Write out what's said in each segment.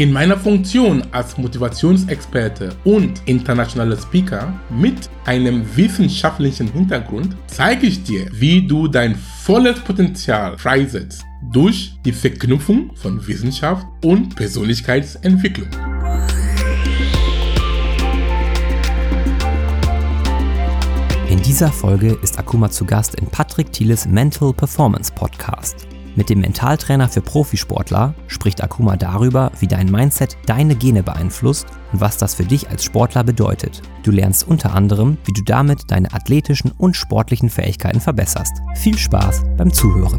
In meiner Funktion als Motivationsexperte und internationaler Speaker mit einem wissenschaftlichen Hintergrund zeige ich dir, wie du dein volles Potenzial freisetzt durch die Verknüpfung von Wissenschaft und Persönlichkeitsentwicklung. In dieser Folge ist Akuma zu Gast in Patrick Thieles Mental Performance Podcast. Mit dem Mentaltrainer für Profisportler spricht Akuma darüber, wie dein Mindset deine Gene beeinflusst und was das für dich als Sportler bedeutet. Du lernst unter anderem, wie du damit deine athletischen und sportlichen Fähigkeiten verbesserst. Viel Spaß beim Zuhören.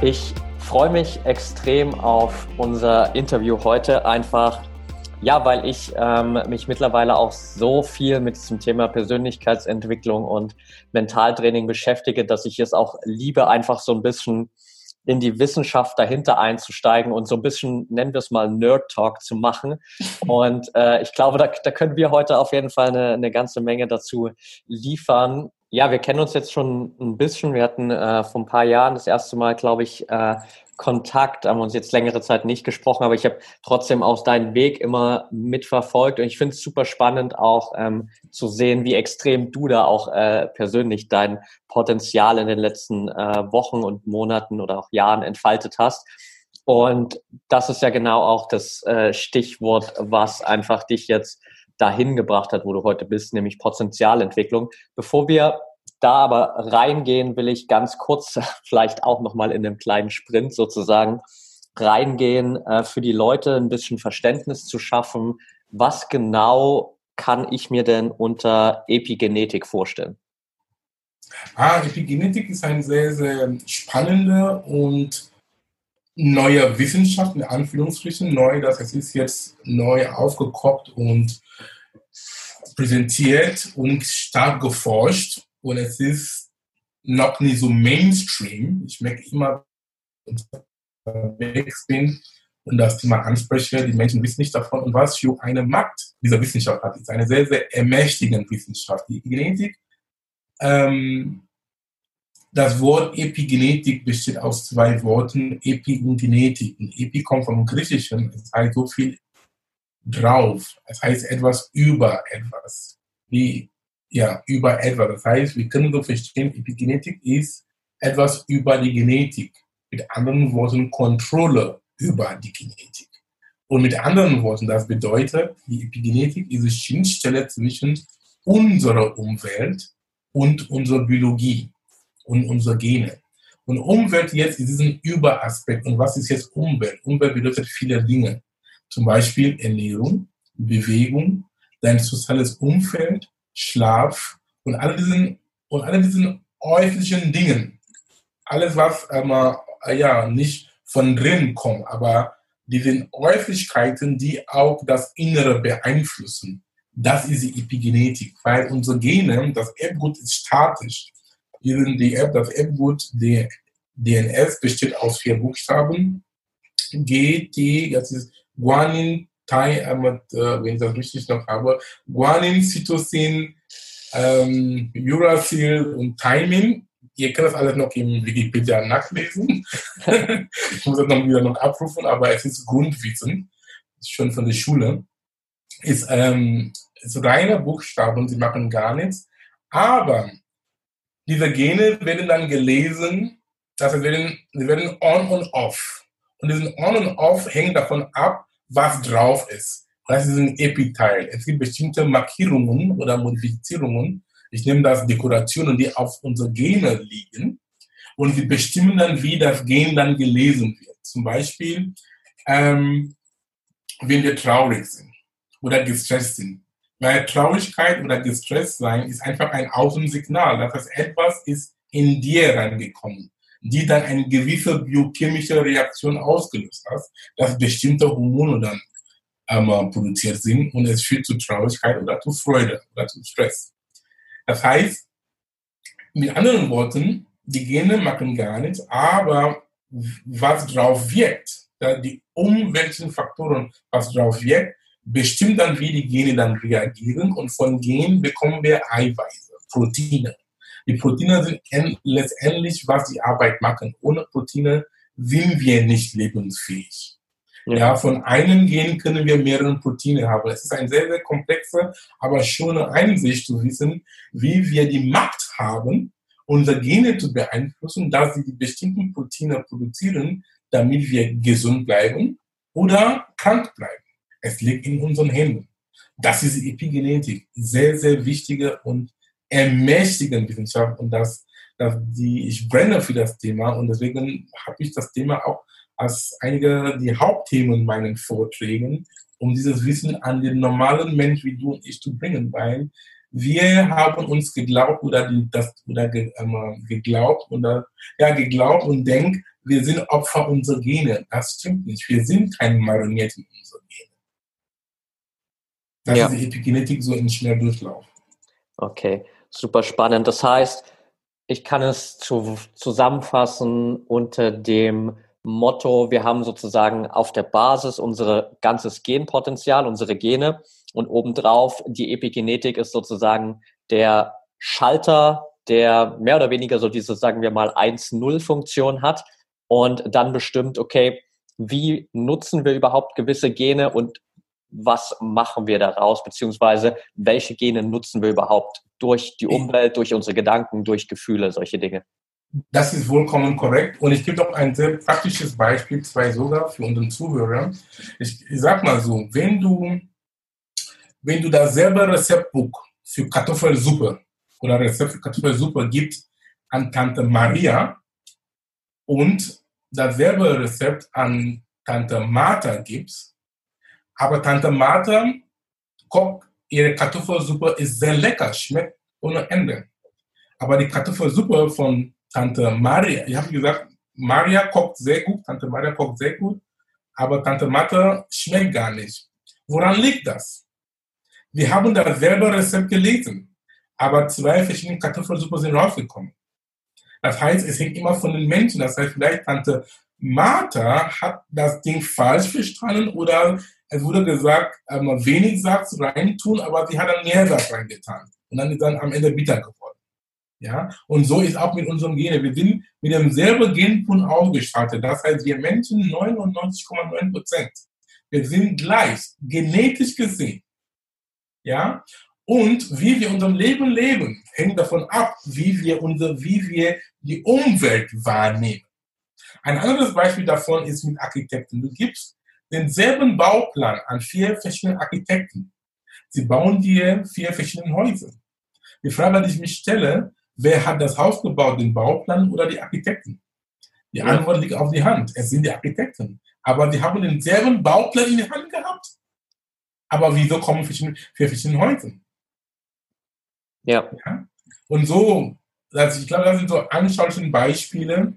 Ich freue mich extrem auf unser Interview heute, einfach ja, weil ich ähm, mich mittlerweile auch so viel mit diesem Thema Persönlichkeitsentwicklung und Mentaltraining beschäftige, dass ich es auch liebe, einfach so ein bisschen in die Wissenschaft dahinter einzusteigen und so ein bisschen, nennen wir es mal, Nerd Talk zu machen. Und äh, ich glaube, da, da können wir heute auf jeden Fall eine, eine ganze Menge dazu liefern. Ja, wir kennen uns jetzt schon ein bisschen. Wir hatten äh, vor ein paar Jahren das erste Mal, glaube ich, äh, Kontakt, haben uns jetzt längere Zeit nicht gesprochen, aber ich habe trotzdem auch deinen Weg immer mitverfolgt und ich finde es super spannend auch ähm, zu sehen, wie extrem du da auch äh, persönlich dein Potenzial in den letzten äh, Wochen und Monaten oder auch Jahren entfaltet hast. Und das ist ja genau auch das äh, Stichwort, was einfach dich jetzt dahin gebracht hat, wo du heute bist, nämlich Potenzialentwicklung. Bevor wir da aber reingehen will ich ganz kurz, vielleicht auch nochmal in einem kleinen Sprint sozusagen, reingehen, äh, für die Leute ein bisschen Verständnis zu schaffen. Was genau kann ich mir denn unter Epigenetik vorstellen? Ah, Epigenetik ist ein sehr, sehr spannender und neuer Wissenschaft, in Anführungsstrichen, neu, das heißt, es ist jetzt neu aufgekocht und präsentiert und stark geforscht und es ist noch nicht so Mainstream. Ich merke immer, unterwegs bin und das Thema anspreche, die Menschen wissen nicht davon und was für eine Macht diese Wissenschaft hat. Ist eine sehr, sehr ermächtigende Wissenschaft. Die Genetik, ähm, das Wort Epigenetik besteht aus zwei Worten, Epi und Genetik. Epi kommt vom Griechischen, es heißt so viel drauf. Es heißt etwas über etwas. Wie ja, über etwas. Das heißt, wir können so verstehen, Epigenetik ist etwas über die Genetik. Mit anderen Worten, Kontrolle über die Genetik. Und mit anderen Worten, das bedeutet, die Epigenetik ist die Schnittstelle zwischen unserer Umwelt und unserer Biologie und unserer Gene. Und Umwelt jetzt ist diesen Überaspekt. Und was ist jetzt Umwelt? Umwelt bedeutet viele Dinge. Zum Beispiel Ernährung, Bewegung, dein soziales Umfeld, Schlaf und all diesen, und all diesen äußerlichen Dingen. Alles, was ähm, äh, ja, nicht von drin kommt, aber diese Äußerlichkeiten, die auch das Innere beeinflussen. Das ist die Epigenetik, weil unsere Gene, das Erbgut ist statisch. Die Erb, das die DNS besteht aus vier Buchstaben. G, T, das ist Guanin, Thai, äh, wenn ich das richtig noch habe, Guanin, Cytosin, ähm, Uracil und Timing. Ihr könnt das alles noch im Wikipedia nachlesen. ich muss das noch wieder noch abrufen, aber es ist Grundwissen, schon von der Schule. Ist, ähm, ist reine Buchstaben, sie machen gar nichts. Aber diese Gene werden dann gelesen, das heißt, werden, sie werden on und off. Und diesen on und off hängt davon ab, was drauf ist. Das ist ein Epiteil. Es gibt bestimmte Markierungen oder Modifizierungen. Ich nehme das Dekorationen, die auf unsere Gene liegen. Und wir bestimmen dann, wie das Gen dann gelesen wird. Zum Beispiel, ähm, wenn wir traurig sind oder gestresst sind. Weil Traurigkeit oder gestresst sein ist einfach ein Außensignal. Das heißt, etwas ist in dir reingekommen die dann eine gewisse biochemische Reaktion ausgelöst hat, dass bestimmte Hormone dann ähm, produziert sind und es führt zu Traurigkeit oder zu Freude oder zu Stress. Das heißt, mit anderen Worten, die Gene machen gar nichts, aber was drauf wirkt, die umweltlichen Faktoren, was drauf wirkt, bestimmt dann, wie die Gene dann reagieren und von Genen bekommen wir Eiweiße, Proteine. Die Proteine sind letztendlich, was die Arbeit machen. Ohne Proteine sind wir nicht lebensfähig. Ja. ja. von einem Gen können wir mehrere Proteine haben. Es ist ein sehr, sehr komplexer, aber schöne Einsicht zu wissen, wie wir die Macht haben, unsere Gene zu beeinflussen, dass sie die bestimmten Proteine produzieren, damit wir gesund bleiben oder krank bleiben. Es liegt in unseren Händen. Das ist die Epigenetik. Sehr, sehr wichtige und ermächtigende Wissenschaft und das, das die, ich brenne für das Thema und deswegen habe ich das Thema auch als einige die Hauptthemen in meinen Vorträgen, um dieses Wissen an den normalen Mensch wie du und ich zu bringen, weil wir haben uns geglaubt oder die, das oder ge, ähm, geglaubt oder ja geglaubt und denkt, wir sind Opfer unserer Gene. Das stimmt nicht. Wir sind keine Marionetten. Das ja. ist die Epigenetik so in Schnelldurchlauf. Okay, super spannend. Das heißt, ich kann es zu, zusammenfassen unter dem Motto, wir haben sozusagen auf der Basis unser ganzes Genpotenzial, unsere Gene und obendrauf die Epigenetik ist sozusagen der Schalter, der mehr oder weniger so diese, sagen wir mal, 1-0-Funktion hat und dann bestimmt, okay, wie nutzen wir überhaupt gewisse Gene und was machen wir daraus, beziehungsweise welche Gene nutzen wir überhaupt durch die Umwelt, durch unsere Gedanken, durch Gefühle, solche Dinge. Das ist vollkommen korrekt. Und ich gebe auch ein sehr praktisches Beispiel, zwei sogar für unseren Zuhörer. Ich, ich sag mal so, wenn du, wenn du dasselbe Rezeptbuch für Kartoffelsuppe oder Rezept für Kartoffelsuppe gibst an Tante Maria und dasselbe Rezept an Tante Martha gibst, aber Tante Martha kocht ihre Kartoffelsuppe, ist sehr lecker, schmeckt ohne Ende. Aber die Kartoffelsuppe von Tante Maria, ich habe gesagt, Maria kocht sehr gut, Tante Maria kocht sehr gut, aber Tante Martha schmeckt gar nicht. Woran liegt das? Wir haben dasselbe Rezept gelesen, aber zwei verschiedene Kartoffelsuppe sind rausgekommen. Das heißt, es hängt immer von den Menschen. Das heißt, vielleicht Tante Martha hat das Ding falsch verstanden oder es wurde gesagt, ähm, wenig Satz reintun, aber sie hat dann mehr Satz reingetan. Und dann ist dann am Ende bitter geworden. Ja? Und so ist auch mit unserem Gene. Wir sind mit demselben Genpool ausgestattet. Das heißt, wir Menschen 99,9 Prozent. Wir sind gleich, genetisch gesehen. Ja? Und wie wir unser Leben leben, hängt davon ab, wie wir, unser, wie wir die Umwelt wahrnehmen. Ein anderes Beispiel davon ist mit Architekten. Du gibst denselben Bauplan an vier verschiedene Architekten. Sie bauen dir vier verschiedene Häuser. Die Frage, die ich mich stelle, wer hat das Haus gebaut, den Bauplan oder die Architekten? Die ja. Antwort liegt auf die Hand. Es sind die Architekten. Aber sie haben denselben Bauplan in die Hand gehabt. Aber wieso kommen vier verschiedene Häuser? Ja. ja. Und so, also ich glaube, das sind so anschauliche Beispiele,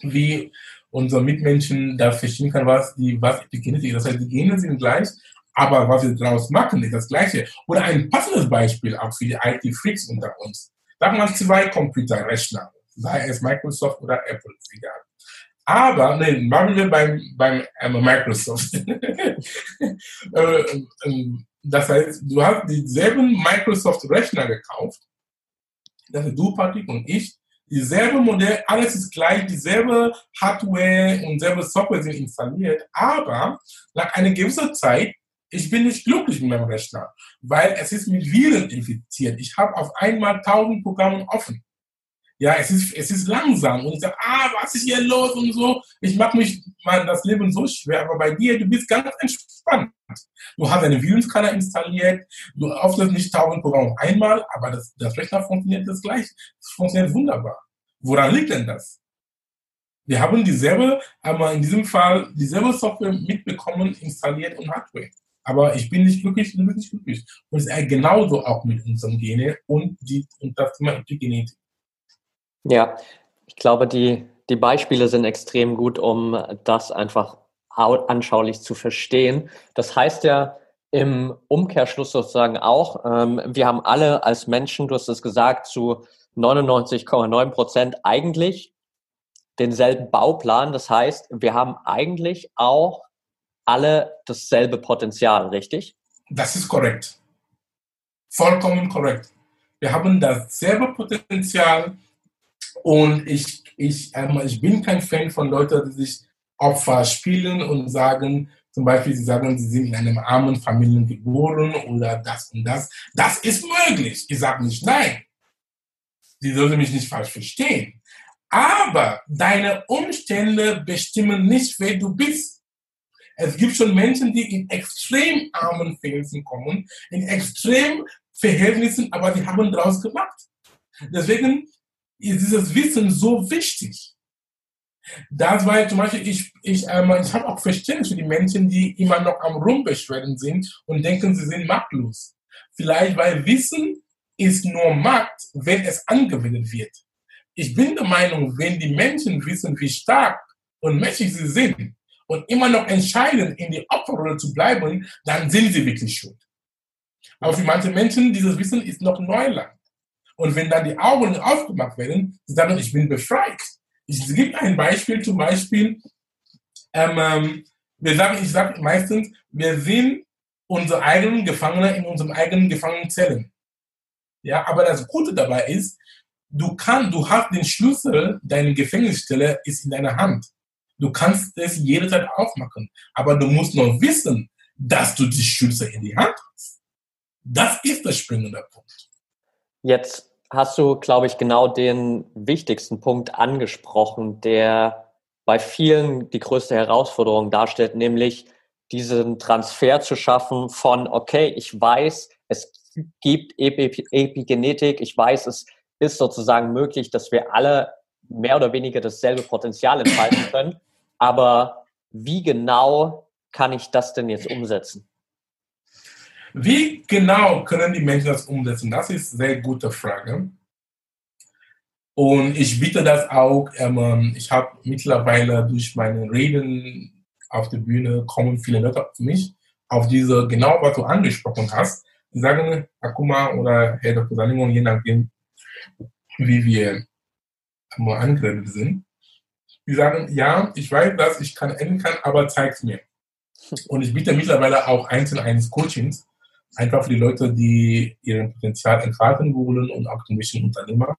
wie unsere Mitmenschen da verstehen kann, was die, was die sind. Das heißt, die Gene sind gleich, aber was wir daraus machen, ist das Gleiche. Oder ein passendes Beispiel auch für die IT-Freaks unter uns. Sagen wir zwei Computerrechner, sei es Microsoft oder Apple, egal. Aber, ne, machen wir beim, beim äh, Microsoft. Äh, ähm, das heißt, du hast dieselben Microsoft-Rechner gekauft. Das ist du, Patrick und ich dieselbe Modell, alles ist gleich, dieselbe Hardware und dieselbe Software sind installiert, aber nach einer gewissen Zeit, ich bin nicht glücklich mit meinem Rechner, weil es ist mit Viren infiziert. Ich habe auf einmal tausend Programme offen. Ja, es ist, es ist langsam und ich sage, ah, was ist hier los und so. Ich mache mich mal das Leben so schwer, aber bei dir, du bist ganz entspannt. Du hast einen Virensscanner installiert, du öffnest nicht tausend Programme einmal, aber das, das Rechner funktioniert das gleich. Es funktioniert wunderbar. Woran liegt denn das? Wir haben dieselbe, aber in diesem Fall dieselbe Software mitbekommen, installiert und Hardware. Aber ich bin nicht glücklich, du bist nicht glücklich. Und es ist genauso auch mit unserem Gene und, die, und das Thema Epigenetik. Ja, ich glaube, die, die Beispiele sind extrem gut, um das einfach anschaulich zu verstehen. Das heißt ja, im Umkehrschluss sozusagen auch, ähm, wir haben alle als Menschen, du hast es gesagt, zu 99,9 Prozent eigentlich denselben Bauplan. Das heißt, wir haben eigentlich auch alle dasselbe Potenzial, richtig? Das ist korrekt. Vollkommen korrekt. Wir haben dasselbe Potenzial und ich, ich, ähm, ich bin kein Fan von Leuten, die sich Opfer spielen und sagen, zum Beispiel, sie sagen, sie sind in einem armen Familien geboren oder das und das. Das ist möglich. Ich sage nicht nein. Sie sollen mich nicht falsch verstehen. Aber deine Umstände bestimmen nicht, wer du bist. Es gibt schon Menschen, die in extrem armen Verhältnissen kommen, in extrem Verhältnissen, aber die haben daraus gemacht. Deswegen ist dieses Wissen so wichtig. Das war zum Beispiel, ich, ich, ähm, ich habe auch Verständnis für die Menschen, die immer noch am Rumbeschweren sind und denken, sie sind machtlos. Vielleicht, weil Wissen ist nur Macht, wenn es angewendet wird. Ich bin der Meinung, wenn die Menschen wissen, wie stark und mächtig sie sind und immer noch entscheiden, in die Opferrolle zu bleiben, dann sind sie wirklich schuld. Aber für manche Menschen, dieses Wissen ist noch Neuland. Und wenn dann die Augen aufgemacht werden, sie sagen, ich bin befreit. Es gibt ein Beispiel, zum Beispiel, ähm, ähm, wir sagen, ich sage meistens, wir sind unsere eigenen Gefangene in unseren eigenen Gefangenenzellen. Ja, aber das Gute dabei ist, du kannst, du hast den Schlüssel, deine Gefängnisstelle ist in deiner Hand. Du kannst es jederzeit aufmachen. Aber du musst noch wissen, dass du die Schlüssel in die Hand hast. Das ist der springende Punkt. Jetzt hast du, glaube ich, genau den wichtigsten Punkt angesprochen, der bei vielen die größte Herausforderung darstellt, nämlich diesen Transfer zu schaffen von, okay, ich weiß, es gibt Epigenetik, ich weiß, es ist sozusagen möglich, dass wir alle mehr oder weniger dasselbe Potenzial entfalten können, aber wie genau kann ich das denn jetzt umsetzen? Wie genau können die Menschen das umsetzen? Das ist eine sehr gute Frage. Und ich bitte das auch, ähm, ich habe mittlerweile durch meine Reden auf der Bühne kommen viele Leute auf mich, auf diese, genau was du angesprochen hast. Die sagen, Akuma oder Herr Dr. Salimon, je nachdem, wie wir angeredet sind. Die sagen, ja, ich weiß, dass ich kann enden kann, aber zeig's mir. Und ich biete mittlerweile auch einzeln eines Coachings, einfach für die Leute, die ihren Potenzial entfalten wollen und auch ein bisschen Unternehmer.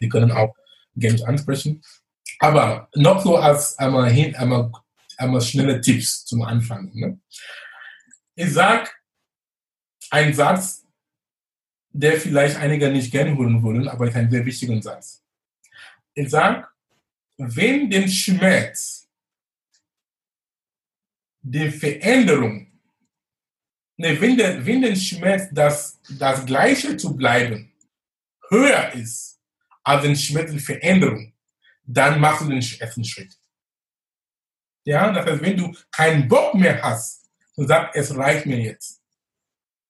Die können auch Games ansprechen. Aber noch so als einmal hin, einmal, einmal schnelle Tipps zum Anfang. Ne? Ich sag einen Satz, der vielleicht einige nicht gerne hören wollen, aber ist ein sehr wichtiger Satz. Ich sag, wenn den Schmerz, die Veränderung Ne, wenn, der, wenn der Schmerz, das, das Gleiche zu bleiben, höher ist als den Schmerz der Veränderung, dann machst du den ersten Schritt. Ja, das heißt, wenn du keinen Bock mehr hast und sagst, es reicht mir jetzt,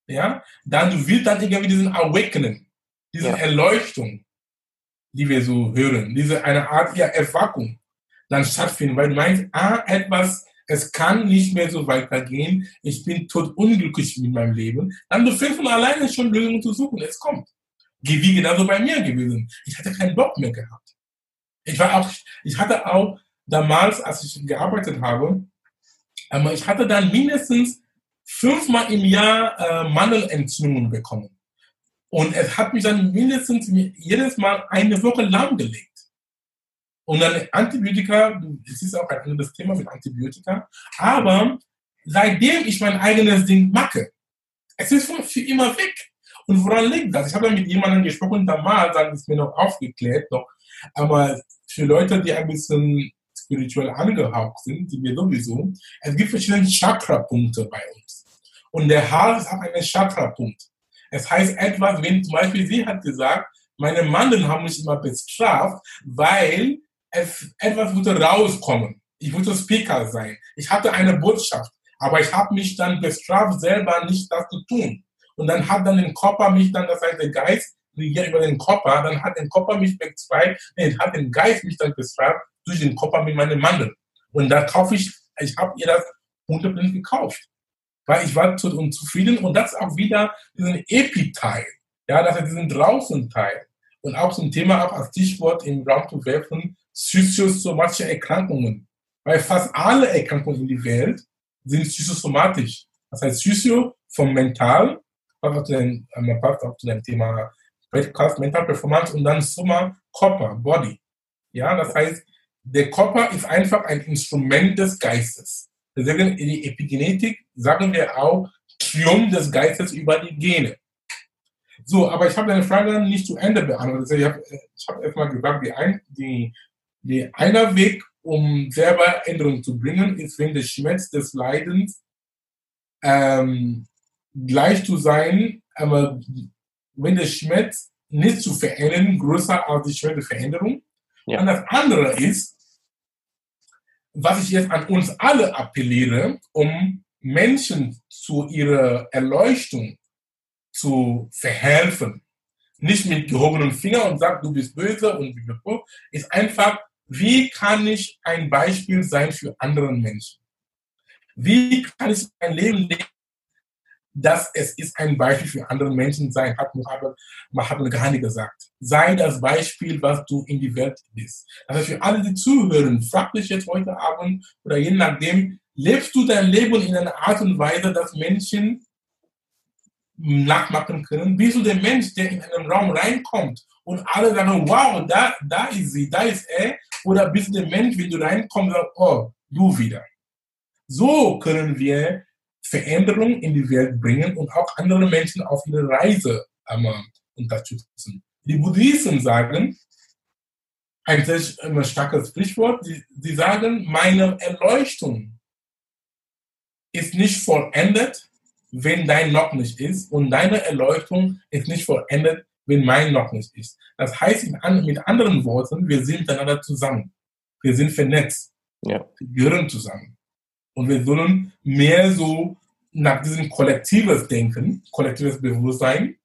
ja, dann du willst dann irgendwie diesen Awakening, diese ja. Erleuchtung, die wir so hören, diese eine Art ja, Erwackung dann stattfinden, weil du meinst, ah, etwas es kann nicht mehr so weitergehen, ich bin tot unglücklich mit meinem Leben, dann fängst von alleine schon Lösungen zu suchen, es kommt. Wie genauso bei mir gewesen. Ich hatte keinen Bock mehr gehabt. Ich war auch, ich hatte auch damals, als ich gearbeitet habe, aber ich hatte dann mindestens fünfmal im Jahr äh, Mandelentzündungen bekommen. Und es hat mich dann mindestens jedes Mal eine Woche lahmgelegt. Und dann Antibiotika, es ist auch ein anderes Thema mit Antibiotika, aber seitdem ich mein eigenes Ding mache, es ist für immer weg. Und woran liegt das? Ich habe mit jemandem gesprochen, damals, dann ist mir noch aufgeklärt, noch, aber für Leute, die ein bisschen spirituell angehaucht sind, die wir sowieso, es gibt verschiedene Chakra-Punkte bei uns. Und der Haar ist auch ein Chakra-Punkt. Es heißt etwas, wenn zum Beispiel sie hat gesagt, meine Mandeln haben mich immer bestraft, weil es, etwas würde rauskommen. Ich würde Speaker sein. Ich hatte eine Botschaft, aber ich habe mich dann bestraft, selber nicht das zu tun. Und dann hat dann den Körper mich dann, das heißt der Geist, über den Körper, dann hat den Körper mich bezweigt, nee, hat den Geist mich dann bestraft durch den Körper mit meinem Mandeln. Und da kaufe ich, ich habe ihr das 100% gekauft. weil ich war zu unzufrieden und das auch wieder diesen Epi-Teil, ja, das ist diesen Draußen-Teil. Und auch zum Thema auch als Stichwort im Raum zu werfen, psychosomatische Erkrankungen. Weil fast alle Erkrankungen in der Welt sind psychosomatisch. Das heißt, Psycho vom Mental, passt auch zu dem, äh, passt auch zu dem Thema Mental Performance und dann Summa Körper, Body. Ja, das heißt, der Körper ist einfach ein Instrument des Geistes. Deswegen in der Epigenetik sagen wir auch Triumph des Geistes über die Gene. So, aber ich habe deine Frage nicht zu Ende beantwortet. Ich habe ich hab erstmal gesagt, die, ein, die, die einer Weg, um selber Änderungen zu bringen, ist, wenn der Schmerz des Leidens ähm, gleich zu sein, aber wenn der Schmerz nicht zu verändern, größer als die schwere Veränderung. Ja. Und das andere ist, was ich jetzt an uns alle appelliere, um Menschen zu ihrer Erleuchtung zu verhelfen. Nicht mit gehobenen Finger und sagt, du bist böse und ist einfach, wie kann ich ein Beispiel sein für andere Menschen? Wie kann ich ein Leben leben, dass es ist ein Beispiel für andere Menschen sein, hat Mahatma Gandhi gesagt. Sei das Beispiel, was du in die Welt bist. Also für alle, die zuhören, frag dich jetzt heute Abend oder je nachdem, lebst du dein Leben in einer Art und Weise, dass Menschen nachmachen können? Bist du der Mensch, der in einen Raum reinkommt und alle sagen, wow, da, da ist sie, da ist er? Oder bist du der Mensch, wenn du reinkommst, sagst, oh, du wieder. So können wir Veränderung in die Welt bringen und auch andere Menschen auf ihre Reise ähm, unterstützen. Die Buddhisten sagen, ein sehr starkes Sprichwort, die sagen, meine Erleuchtung ist nicht vollendet, wenn dein noch nicht ist und deine Erleuchtung ist nicht vollendet, wenn mein noch nicht ist. Das heißt mit anderen Worten, wir sind miteinander zusammen. Wir sind vernetzt. Ja. Wir gehören zusammen. Und wir sollen mehr so nach diesem kollektives Denken, kollektives Bewusstsein,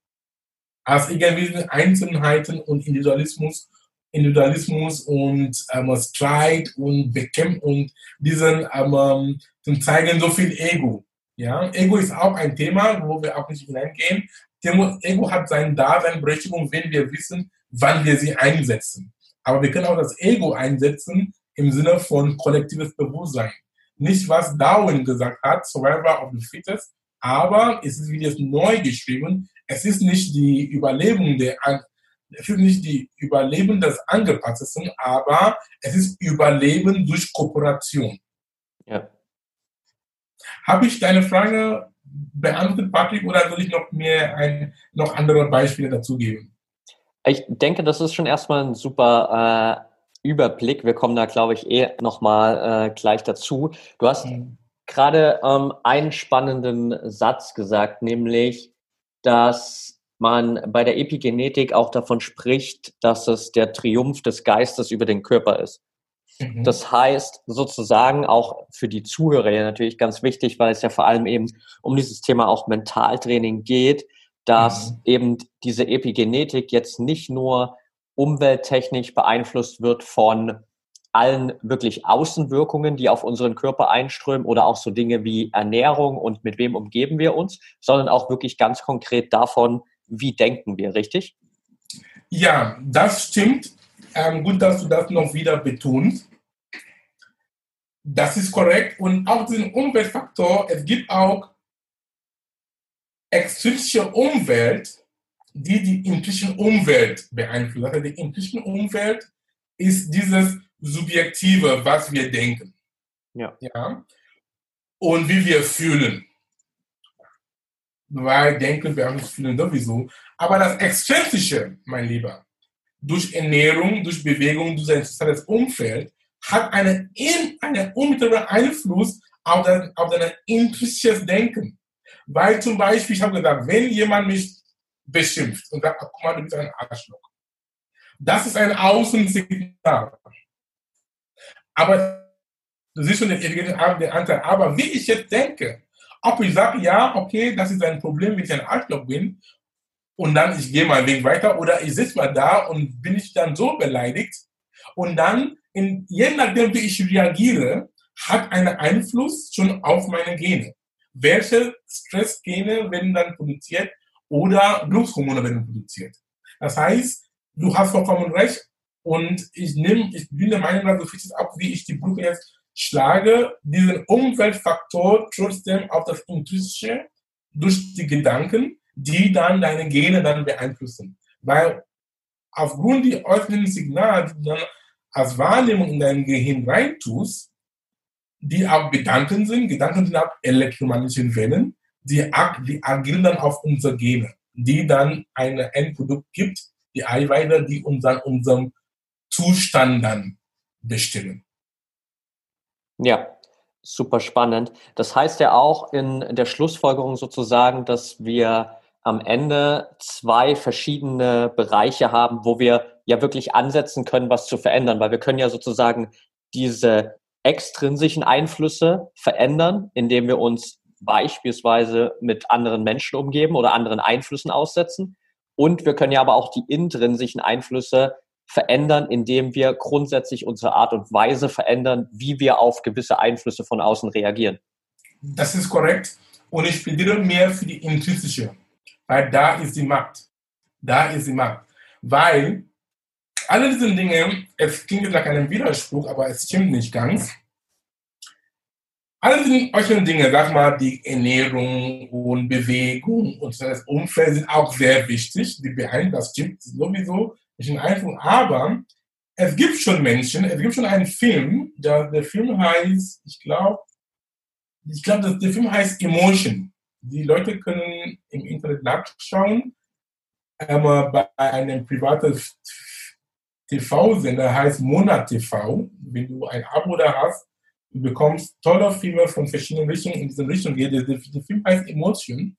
als irgendwie Einzelheiten und Individualismus, Individualismus und ähm, Streit und Bekämpfen und diesen ähm, zum zeigen so viel Ego. Ja, Ego ist auch ein Thema, wo wir auch nicht hineingehen. Ego hat seine Daseinberechtigung, wenn wir wissen, wann wir sie einsetzen. Aber wir können auch das Ego einsetzen im Sinne von kollektives Bewusstsein nicht, was Darwin gesagt hat, Survivor of the Fittest, aber es ist wieder neu geschrieben. Es ist nicht die Überlebung der, es ist nicht die Überleben des Angepassten, aber es ist Überleben durch Kooperation. Ja. Habe ich deine Frage beantwortet, Patrick, oder soll ich noch mehr ein, noch andere Beispiele dazu geben? Ich denke, das ist schon erstmal ein super äh, Überblick. Wir kommen da, glaube ich, eh nochmal äh, gleich dazu. Du hast mhm. gerade ähm, einen spannenden Satz gesagt, nämlich, dass man bei der Epigenetik auch davon spricht, dass es der Triumph des Geistes über den Körper ist. Mhm. Das heißt sozusagen auch für die Zuhörer ja natürlich ganz wichtig, weil es ja vor allem eben um dieses Thema auch Mentaltraining geht, dass mhm. eben diese Epigenetik jetzt nicht nur umwelttechnisch beeinflusst wird von allen wirklich Außenwirkungen, die auf unseren Körper einströmen oder auch so Dinge wie Ernährung und mit wem umgeben wir uns, sondern auch wirklich ganz konkret davon, wie denken wir, richtig? Ja, das stimmt. Ähm, gut, dass du das noch wieder betonst. Das ist korrekt. Und auch diesen Umweltfaktor, es gibt auch extrinsische Umwelt, die die intrinsische Umwelt beeinflusst. Also die intrinsische Umwelt ist dieses Subjektive, was wir denken. Ja. ja? Und wie wir fühlen. Weil denken wir uns fühlen sowieso. Aber das Extrinsische, mein Lieber, durch Ernährung, durch Bewegung, durch ein soziales Umfeld, hat einen, unmittelbaren Einfluss auf dein, auf dein intrinsisches Denken. Weil zum Beispiel, ich habe gesagt, wenn jemand mich beschimpft und sagt, guck mal, du bist ein Arschloch. Das ist ein Außensignal. Aber du siehst schon den, den Anteil. Aber wie ich jetzt denke, ob ich sage, ja, okay, das ist ein Problem, wenn ich ein Arschloch bin, und dann ich gehe meinen Weg weiter, oder ich sitze mal da und bin ich dann so beleidigt, und dann, in, je nachdem, wie ich reagiere, hat einen Einfluss schon auf meine Gene. welche Stressgene werden dann produziert oder Glückshormone werden produziert. Das heißt, du hast vollkommen recht und ich nehme, ich bin der Meinung, dass du fichst ab, wie ich die Brücke jetzt schlage, diesen Umweltfaktor trotzdem auf das Intrinsische durch die Gedanken, die dann deine Gene dann beeinflussen. Weil aufgrund der äußeren Signale, die du dann als Wahrnehmung in dein Gehirn reintust, die auch Gedanken sind, Gedanken sind auch elektromagnetischen Wellen, die, die agieren dann auf unsere Gene, die dann ein Endprodukt gibt, die Eiweiße, die uns dann unserem Zustand dann bestimmen. Ja, super spannend. Das heißt ja auch in der Schlussfolgerung sozusagen, dass wir am Ende zwei verschiedene Bereiche haben, wo wir ja wirklich ansetzen können, was zu verändern, weil wir können ja sozusagen diese extrinsischen Einflüsse verändern, indem wir uns beispielsweise mit anderen Menschen umgeben oder anderen Einflüssen aussetzen. Und wir können ja aber auch die intrinsischen Einflüsse verändern, indem wir grundsätzlich unsere Art und Weise verändern, wie wir auf gewisse Einflüsse von außen reagieren. Das ist korrekt. Und ich plädiere mehr für die intrinsische, weil da ist die Macht. Da ist die Macht. Weil alle diese Dinge, es klingt nach einem Widerspruch, aber es stimmt nicht ganz. Alle diese Dinge, sag mal, die Ernährung und Bewegung und das Umfeld sind auch sehr wichtig. Die beeinflussen, das stimmt sowieso nicht in Einfluss. Aber es gibt schon Menschen, es gibt schon einen Film, der, der Film heißt, ich glaube, ich glaube, der Film heißt Emotion. Die Leute können im Internet nachschauen. Ähm, bei einem privaten TV-Sender heißt Monat TV. Wenn du ein Abo da hast, du bekommst tolle Filme von verschiedenen Richtungen in diese Richtung geht. Der Film heißt Emotion.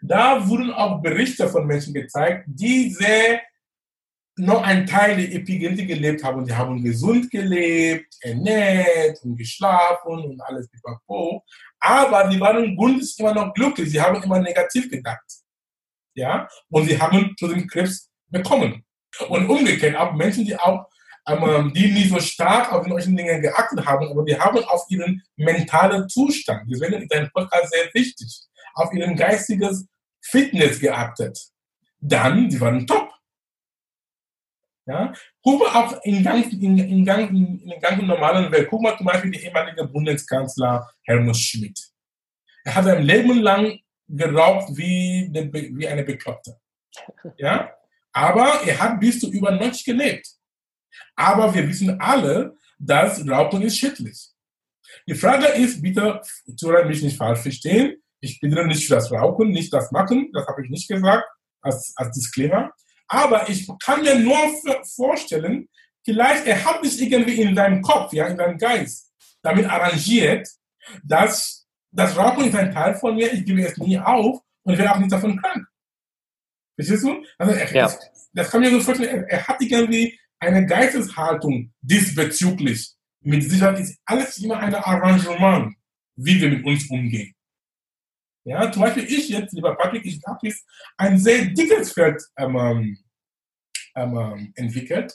Da wurden auch Berichte von Menschen gezeigt, die sehr noch ein Teil der Epigenetik gelebt haben. Sie haben gesund gelebt, ernährt und geschlafen und alles pipapo. Aber sie waren grundsätzlich immer noch glücklich. Sie haben immer negativ gedacht. Ja? Und sie haben zu dem Krebs bekommen. Und umgekehrt auch Menschen, die auch ähm, die nicht so stark auf solche Dinge geachtet haben, aber die haben auf ihren mentalen Zustand, deswegen ist ein Podcast sehr wichtig, auf ihren geistiges Fitness geachtet. Dann, die waren top. Ja? Guck mal auch in, ganz, in, in, ganz, in, in den ganzen normalen Welt. Guck mal zum Beispiel den ehemaligen Bundeskanzler Helmut Schmidt. Er hat sein Leben lang geraucht wie, wie eine Bekloppte. Ja? Aber er hat bis zu über 90 gelebt. Aber wir wissen alle, dass Rauchen ist schädlich. Die Frage ist, bitte, Zuhörer mich nicht falsch verstehen. Ich bin nicht für das Rauchen, nicht das Machen. Das habe ich nicht gesagt als, als Disclaimer. Aber ich kann mir nur vorstellen, vielleicht er hat sich irgendwie in seinem Kopf, ja, in seinem Geist damit arrangiert, dass das Rauchen ist ein Teil von mir, ich gebe es nie auf und ich werde auch nicht davon krank. Verstehst du? Also er, ja. das, das, kann mir so vorstellen, er, er hat irgendwie eine Geisteshaltung diesbezüglich. Mit Sicherheit ist alles immer ein Arrangement, wie wir mit uns umgehen. Ja, zum Beispiel ich jetzt, lieber Patrick, ich habe jetzt ein sehr dickes Feld ähm, ähm, ähm, entwickelt,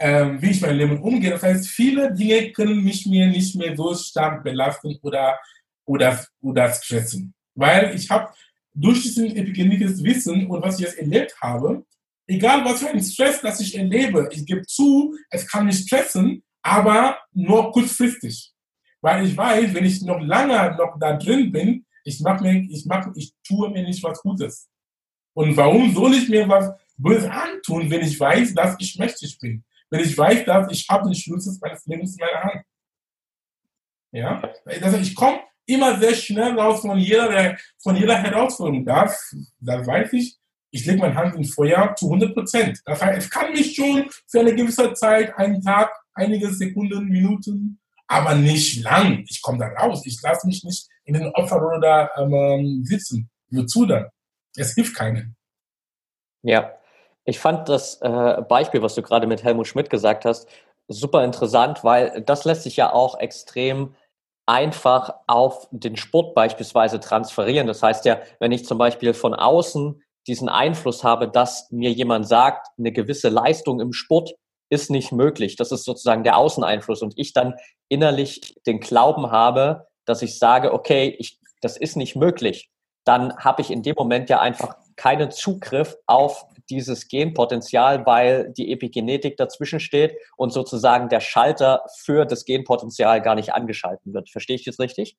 ähm, wie ich mein Leben umgehe. Das heißt, viele Dinge können mich mir nicht mehr so stark belasten oder, oder, oder stressen. Weil ich habe durch diesen epigenetisches Wissen und was ich jetzt erlebt habe, egal was für ein Stress, das ich erlebe, ich gebe zu, es kann mich stressen, aber nur kurzfristig. Weil ich weiß, wenn ich noch lange noch da drin bin, ich mach mir, ich mach, ich tue mir nicht was Gutes. Und warum soll ich mir was Böses antun, wenn ich weiß, dass ich mächtig bin? Wenn ich weiß, dass ich habe den Schlüssel meines Lebens in meiner Hand. Ja? Also ich komme immer sehr schnell raus von jeder, von jeder Herausforderung. Das, das weiß ich. Ich lege meine Hand ins Feuer zu 100 Prozent. Das heißt, es kann mich schon für eine gewisse Zeit, einen Tag, einige Sekunden, Minuten, aber nicht lang. Ich komme da raus. Ich lasse mich nicht in den Opferrolle da ähm, sitzen. Wozu dann? Es hilft keinen. Ja, ich fand das äh, Beispiel, was du gerade mit Helmut Schmidt gesagt hast, super interessant, weil das lässt sich ja auch extrem einfach auf den Sport beispielsweise transferieren. Das heißt ja, wenn ich zum Beispiel von außen diesen Einfluss habe, dass mir jemand sagt, eine gewisse Leistung im Sport ist nicht möglich. Das ist sozusagen der Außeneinfluss und ich dann innerlich den Glauben habe, dass ich sage, okay, ich das ist nicht möglich, dann habe ich in dem Moment ja einfach keinen Zugriff auf dieses Genpotenzial, weil die Epigenetik dazwischen steht und sozusagen der Schalter für das Genpotenzial gar nicht angeschalten wird. Verstehe ich das richtig?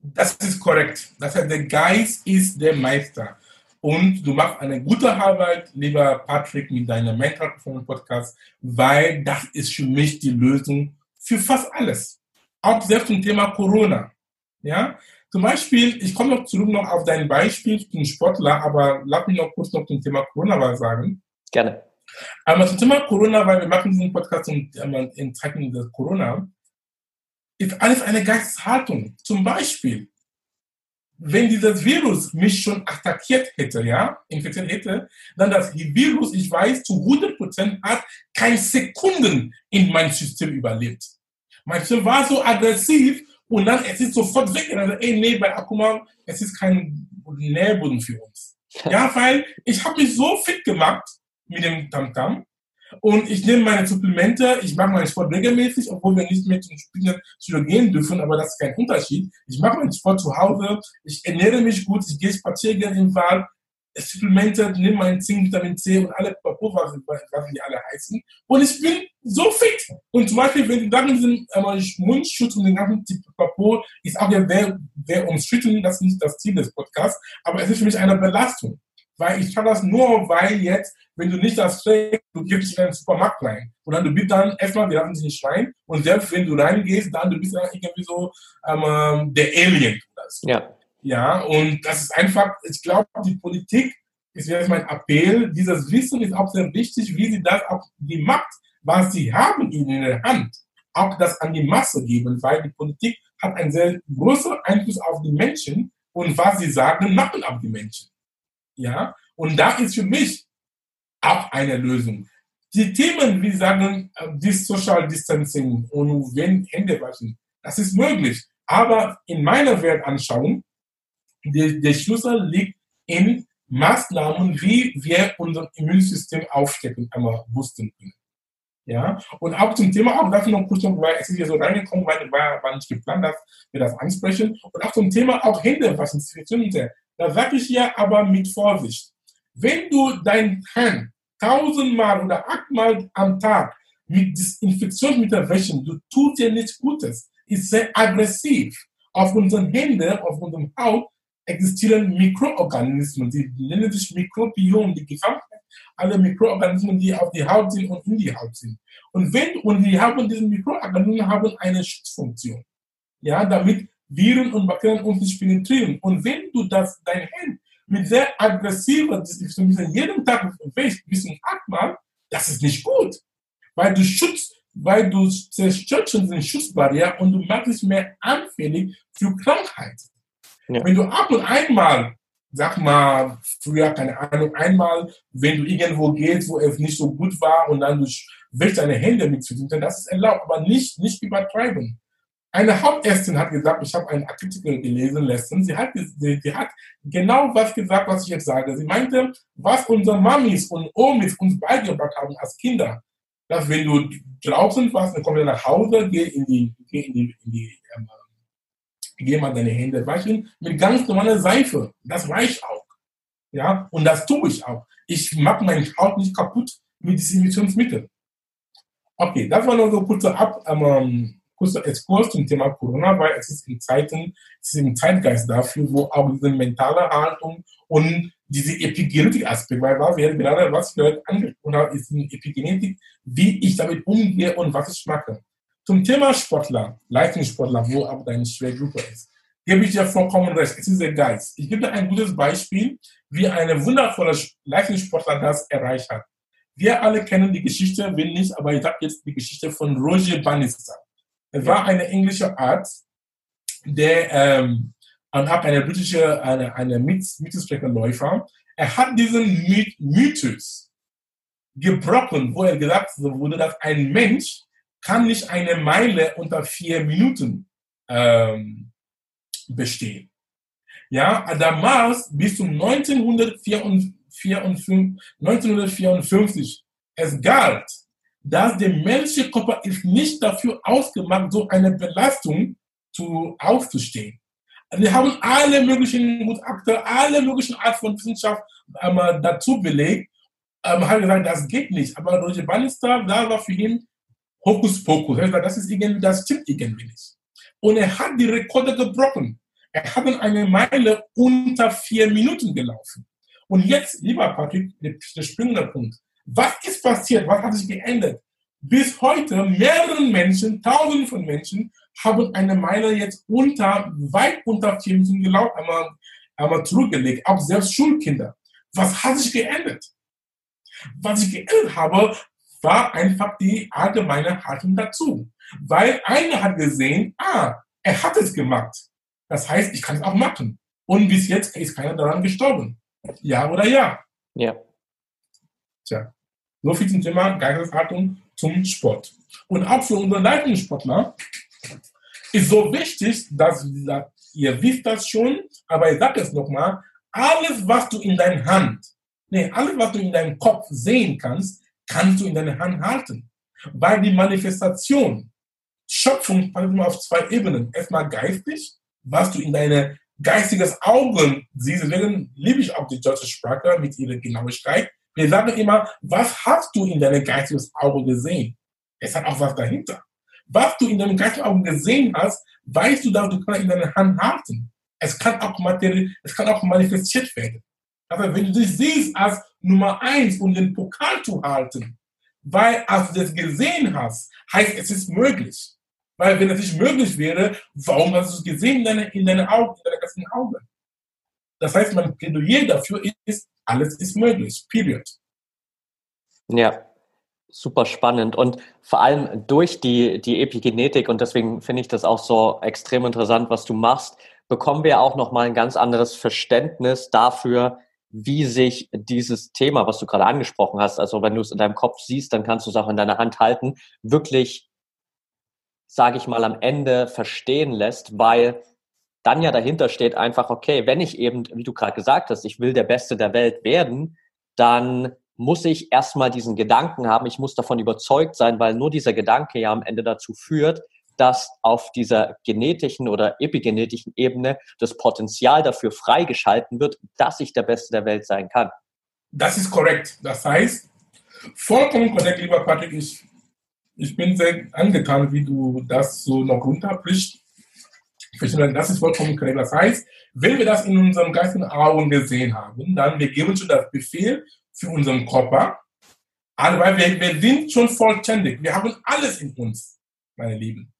Das ist korrekt. Das heißt, der Geist ist der Meister. Und du machst eine gute Arbeit, lieber Patrick, mit deinem Performance Podcast, weil das ist für mich die Lösung für fast alles. Auch selbst zum Thema Corona. Ja, zum Beispiel, ich komme noch zurück noch auf dein Beispiel zum Sportler, aber lass mich noch kurz noch zum Thema Corona was sagen. Gerne. Aber zum Thema Corona, weil wir machen diesen Podcast in, in Zeiten des Corona, ist alles eine Geisteshaltung. Zum Beispiel, wenn dieses Virus mich schon attackiert hätte, ja, infiziert hätte, dann das Virus, ich weiß, zu 100 Prozent hat keine Sekunden in mein System überlebt. Mein System war so aggressiv und dann es ist sofort weg. Dann, ey, nee, bei Akuma, es ist kein Nährboden für uns. Ja, weil ich habe mich so fit gemacht mit dem Tamtam, -Tam, und ich nehme meine Supplemente, ich mache meinen Sport regelmäßig, obwohl wir nicht mehr zum Spielen gehen dürfen, aber das ist kein Unterschied. Ich mache meinen Sport zu Hause, ich ernähre mich gut, ich gehe spazieren im Wald, Supplemente, nehme meinen Zink, Vitamin C und alle Papo, was, die alle heißen. Und ich bin so fit. Und zum Beispiel, wenn die sagen, diesen äh, Mundschutz und den ganzen Papo ist auch ja sehr, sehr umstritten, das ist nicht das Ziel des Podcasts, aber es ist für mich eine Belastung. Weil ich kann das nur, weil jetzt, wenn du nicht das trägst, du gehst in den Supermarkt rein. Und dann du bist dann erstmal, wir lassen dich nicht rein. Und selbst wenn du reingehst, dann du bist dann irgendwie so ähm, ähm der Alien. Ja. Ja, und das ist einfach, ich glaube, die Politik ist jetzt mein Appell. Dieses Wissen ist auch sehr wichtig, wie sie das auch die Macht, was sie haben in der Hand, auch das an die Masse geben, weil die Politik hat einen sehr großen Einfluss auf die Menschen und was sie sagen, machen auch die Menschen. Ja, und da ist für mich auch eine Lösung. Die Themen, wie sagen, äh, die Social Distancing und wenn Hände waschen, das ist möglich. Aber in meiner Weltanschauung, der, der Schlüssel liegt in Maßnahmen, wie wir unser Immunsystem aufstecken, einmal wussten. Ja, und auch zum Thema, auch dafür noch kurz weil es ist ja so reingekommen, weil war, war nicht geplant, dass wir das ansprechen. Und auch zum Thema auch Hände waschen, da sage ich ja aber mit Vorsicht. Wenn du dein Hand tausendmal oder achtmal am Tag mit Desinfektionsmittel wäschen, du tust dir nichts Gutes. Ist sehr aggressiv. Auf unseren Händen, auf unserem Haut existieren Mikroorganismen, die nennen sich Mikrobiom, die gesamte alle Mikroorganismen, die auf die Haut sind und in die Haut sind. Und wenn, und die haben diese Mikroorganismen haben eine Schutzfunktion. Ja, damit Viren und Bakterien uns nicht penetrieren. Und wenn du das, dein Hand mit sehr aggressiver Desinfektion jeden Tag wäschst, bis zum achtmal, das ist nicht gut. Weil du schützt, weil du zerstörst den Schutzbarriere und du machst dich mehr anfällig für Krankheit. Ja. Wenn du ab und einmal, sag mal, früher, keine Ahnung, einmal, wenn du irgendwo gehst, wo es nicht so gut war und dann du wäschst deine Hände mit zu das ist erlaubt, aber nicht, nicht übertreiben. Eine Hauptärztin hat gesagt, ich habe einen Artikel gelesen letztens, sie hat, sie, sie, hat genau was gesagt, was ich jetzt sage. Sie meinte, was unsere Mamis und Omis uns beigebracht haben als Kinder, dass wenn du draußen warst, dann kommst du nach Hause, geh in die, geh in die, in die ähm, geh mal deine Hände waschen mit ganz normaler Seife. Das reicht auch. Ja, und das tue ich auch. Ich mache meine Haut nicht kaputt mit Desinfektionsmitteln. Okay, das war nur so kurzer Ab, ähm, kurzer Exkurs zum Thema Corona, weil es ist in Zeiten, es ist im Zeitgeist dafür, wo auch diese mentale Haltung und diese Epigenetik-Aspekt, weil was wir gerade, was heute angesprochen haben, ist eine Epigenetik, wie ich damit umgehe und was ich mache. Zum Thema Sportler, Leistungssportler, wo auch deine Schwergruppe ist, gebe ich dir vollkommen recht. Es ist der Geist. Ich gebe dir ein gutes Beispiel, wie eine wundervolle Leistungssportler das erreicht hat. Wir alle kennen die Geschichte, wenn nicht, aber ich sage jetzt die Geschichte von Roger Bannister. Er war ein englischer Arzt, der ähm, und auch eine britische, eine, eine Mittelstreckenläufer. Er hat diesen Mythos gebrochen, wo er gesagt wurde, dass ein Mensch kann nicht eine Meile unter vier Minuten ähm, bestehen. Ja, damals bis zum 1954, 1954 es galt, dass der menschliche Körper ist nicht dafür ausgemacht, so eine Belastung zu, aufzustehen. Wir haben alle möglichen Gutachter, alle möglichen Art von Wissenschaft ähm, dazu belegt. Ähm, haben gesagt, das geht nicht. Aber Roger Bannister, da war für ihn Hokuspokus. Er gesagt, das ist irgendwie, das stimmt irgendwie nicht. Und er hat die Rekorde gebrochen. Er hat eine Meile unter vier Minuten gelaufen. Und jetzt, lieber Patrick, der springende Punkt. Was ist passiert? Was hat sich geändert? Bis heute mehreren Menschen, tausenden von Menschen, haben eine Meile jetzt unter, weit unter vier Minuten gelaufen, einmal, einmal zurückgelegt, auch selbst Schulkinder. Was hat sich geändert? Was ich geändert habe, war einfach die allgemeine Haltung dazu. Weil einer hat gesehen, ah, er hat es gemacht. Das heißt, ich kann es auch machen. Und bis jetzt ist keiner daran gestorben. Ja oder ja? Ja. Tja, so viel zum Thema Geisteshaltung zum Sport. Und auch für unsere Leistungssportler ist so wichtig, dass ihr wisst das schon, aber ich sage es nochmal, alles, was du in deiner Hand, nee, alles, was du in deinem Kopf sehen kannst, kannst du in deiner Hand halten. Weil die Manifestation, Schöpfung fangen auf zwei Ebenen. Erstmal geistig, was du in deine geistiges Augen siehst. Deswegen liebe ich auch die deutsche Sprache mit ihrer Genauigkeit. Wir sagen immer, was hast du in deinem geistiges Auge gesehen? Es hat auch was dahinter. Was du in deinem geistigen Auge gesehen hast, weißt du, dass du kannst in deiner Hand halten. Es kann auch es kann auch manifestiert werden. Aber wenn du dich siehst als Nummer eins und den Pokal zu halten, weil als du das gesehen hast, heißt es ist möglich. Weil wenn es nicht möglich wäre, warum hast du es gesehen in deinen in deine Augen, in deinen ganzen Augen? Das heißt, mein Plädoyer dafür ist, alles ist möglich. Period. Ja, super spannend. Und vor allem durch die, die Epigenetik, und deswegen finde ich das auch so extrem interessant, was du machst, bekommen wir auch nochmal ein ganz anderes Verständnis dafür, wie sich dieses Thema, was du gerade angesprochen hast, also wenn du es in deinem Kopf siehst, dann kannst du es auch in deiner Hand halten, wirklich, sage ich mal, am Ende verstehen lässt, weil dann ja dahinter steht einfach, okay, wenn ich eben, wie du gerade gesagt hast, ich will der Beste der Welt werden, dann muss ich erstmal diesen Gedanken haben, ich muss davon überzeugt sein, weil nur dieser Gedanke ja am Ende dazu führt, dass auf dieser genetischen oder epigenetischen Ebene das Potenzial dafür freigeschalten wird, dass ich der Beste der Welt sein kann. Das ist korrekt. Das heißt, vollkommen korrekt, lieber Patrick. Ich, ich bin sehr angetan, wie du das so noch runterbrichst. Das ist vollkommen korrekt. Das heißt, wenn wir das in unserem geistigen Augen gesehen haben, dann wir geben schon das Befehl für unseren Körper, weil wir, wir sind schon vollständig. Wir haben alles in uns, meine Lieben.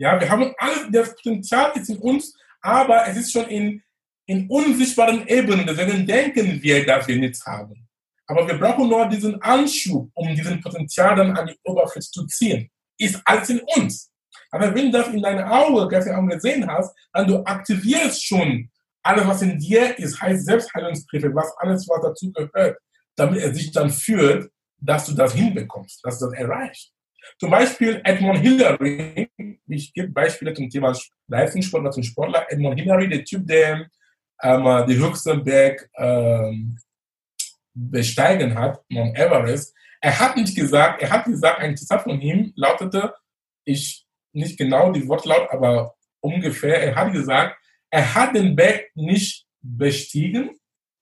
Ja, wir haben alles, das Potenzial ist in uns, aber es ist schon in, in unsichtbaren Ebenen. Deswegen denken wir, dass wir nichts haben. Aber wir brauchen nur diesen Anschub, um diesen Potenzial dann an die Oberfläche zu ziehen. Ist alles in uns. Aber wenn du das in deinen Augen, gestern Augen gesehen hast, dann du aktivierst schon alles, was in dir ist, heißt Selbstheilungsbriefe, was alles, was dazu gehört, damit er sich dann führt, dass du das hinbekommst, dass du das erreichst. Zum Beispiel Edmund Hillary, ich gebe Beispiele zum Thema Leistungssport zum Sportler. Edmund Hillary, der Typ, der ähm, die höchste Berg ähm, besteigen hat, Mount Everest, er hat nicht gesagt, er hat gesagt, ein Zitat von ihm lautete, ich nicht genau die Wortlaut, aber ungefähr, er hat gesagt, er hat den Berg nicht bestiegen,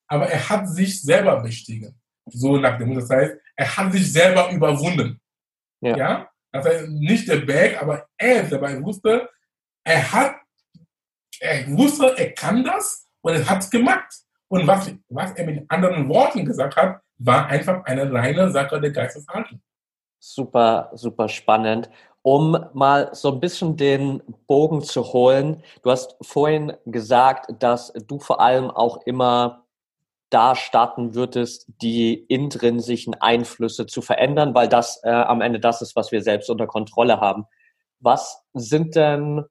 aber er hat sich selber bestiegen. So nach dem, das heißt, er hat sich selber überwunden. Ja. ja? Das heißt, nicht der Berg, aber er dabei wusste, er hat, er wusste, er kann das und er hat es gemacht. Und was, was er mit anderen Worten gesagt hat, war einfach eine reine Sache der Geisteshaltung. Super, super spannend. Um mal so ein bisschen den Bogen zu holen, du hast vorhin gesagt, dass du vor allem auch immer da starten würdest, die intrinsischen Einflüsse zu verändern, weil das äh, am Ende das ist, was wir selbst unter Kontrolle haben. Was sind denn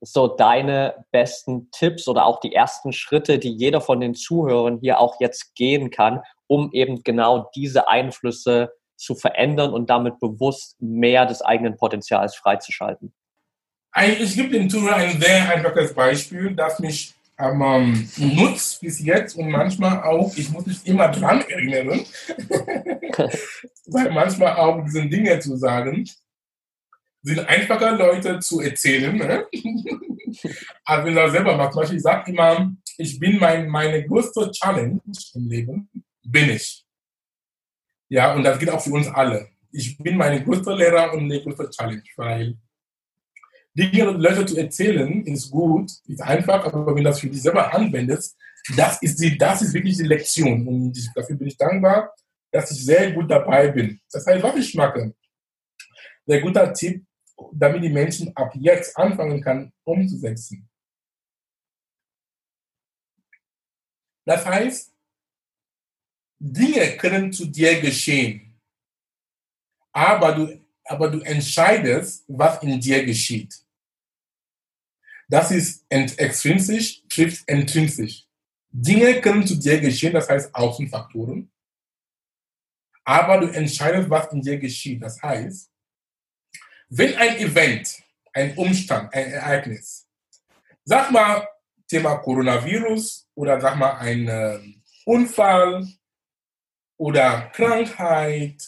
so deine besten Tipps oder auch die ersten Schritte, die jeder von den Zuhörern hier auch jetzt gehen kann, um eben genau diese Einflüsse zu verändern und damit bewusst mehr des eigenen Potenzials freizuschalten? Ich gebe dem Zuhörer ein sehr einfaches Beispiel, das mich ähm, nutzt bis jetzt und manchmal auch, ich muss mich immer dran erinnern, weil manchmal auch diese Dinge zu sagen, sind einfacher Leute zu erzählen. Ne? als wenn das selber machst. Zum Beispiel, ich sage immer, ich bin mein, meine größte Challenge im Leben, bin ich. Ja, und das geht auch für uns alle. Ich bin meine größte Lehrer und eine größte Challenge, weil Dinge Leute zu erzählen ist gut, ist einfach, aber wenn du das für dich selber anwendest, das ist, die, das ist wirklich die Lektion. Und dafür bin ich dankbar, dass ich sehr gut dabei bin. Das heißt, was ich mache, sehr guter Tipp, damit die Menschen ab jetzt anfangen kann, umzusetzen. Das heißt, Dinge können zu dir geschehen, aber du, aber du entscheidest, was in dir geschieht. Das ist extrinsisch, trifft intrinsisch. Dinge können zu dir geschehen, das heißt Außenfaktoren, aber du entscheidest, was in dir geschieht. Das heißt, wenn ein Event, ein Umstand, ein Ereignis, sag mal Thema Coronavirus oder sag mal ein äh, Unfall oder Krankheit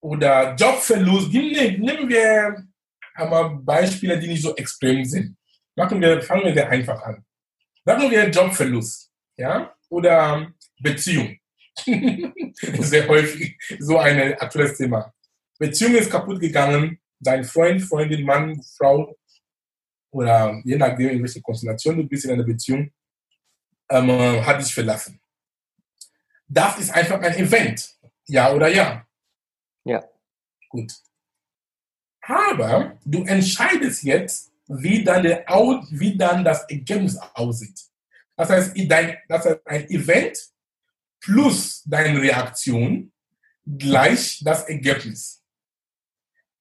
oder Jobverlust, nehmen wir einmal Beispiele, die nicht so extrem sind. Machen wir, fangen wir sehr einfach an. Sagen wir Jobverlust, ja, oder Beziehung. sehr häufig so ein aktuelles Thema. Beziehung ist kaputt gegangen, dein Freund, Freundin, Mann, Frau oder je nachdem, in welcher Konstellation du bist in einer Beziehung, ähm, hat dich verlassen. Das ist einfach ein Event. Ja oder ja? Ja. Gut. Aber du entscheidest jetzt, wie dann, der, wie dann das Ergebnis aussieht. Das heißt, dein, das heißt, ein Event plus deine Reaktion gleich das Ergebnis.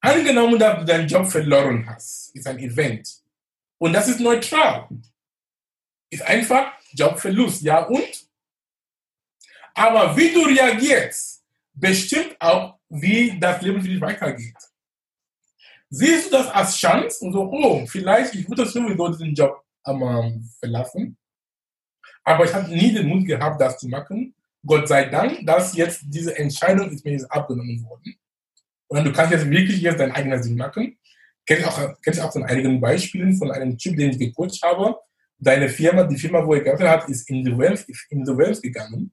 Angenommen, dass du deinen Job verloren hast, ist ein Event. Und das ist neutral. Ist einfach Jobverlust, ja und? Aber wie du reagierst, bestimmt auch, wie das Leben für dich weitergeht. Siehst du das als Chance und so, oh, vielleicht, ich würde sowieso diesen Job ähm, verlassen. Aber ich habe nie den Mut gehabt, das zu machen. Gott sei Dank, dass jetzt diese Entscheidung ist mir jetzt abgenommen worden. Und du kannst jetzt wirklich jetzt dein eigenes Ding machen. Kenne ich auch, kenn ich auch von einigen Beispielen von einem Typ, den ich gecoacht habe. Deine Firma, die Firma, wo er gearbeitet hat, ist in die Welt, in die Welt gegangen.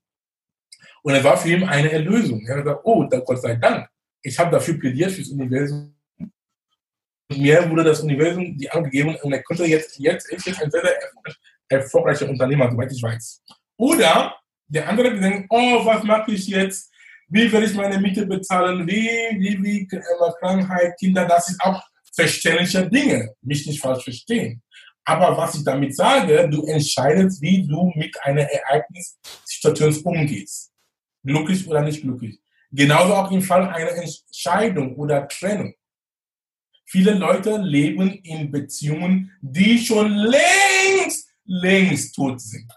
Und es war für ihn eine Erlösung. Er hat gesagt, oh, Gott sei Dank, ich habe dafür plädiert fürs Universum mir wurde das Universum die angegeben und er konnte jetzt, jetzt ist jetzt ein sehr, sehr erfolgreicher Unternehmer, soweit ich weiß. Oder der andere, denkt, oh, was mache ich jetzt? Wie werde ich meine Miete bezahlen? Wie, wie, wie, äh, Krankheit, Kinder, das ist auch verständliche Dinge. Mich nicht falsch verstehen. Aber was ich damit sage, du entscheidest, wie du mit einer Ereignissituation umgehst. Glücklich oder nicht glücklich. Genauso auch im Fall einer Entscheidung oder Trennung. Viele Leute leben in Beziehungen, die schon längst, längst tot sind.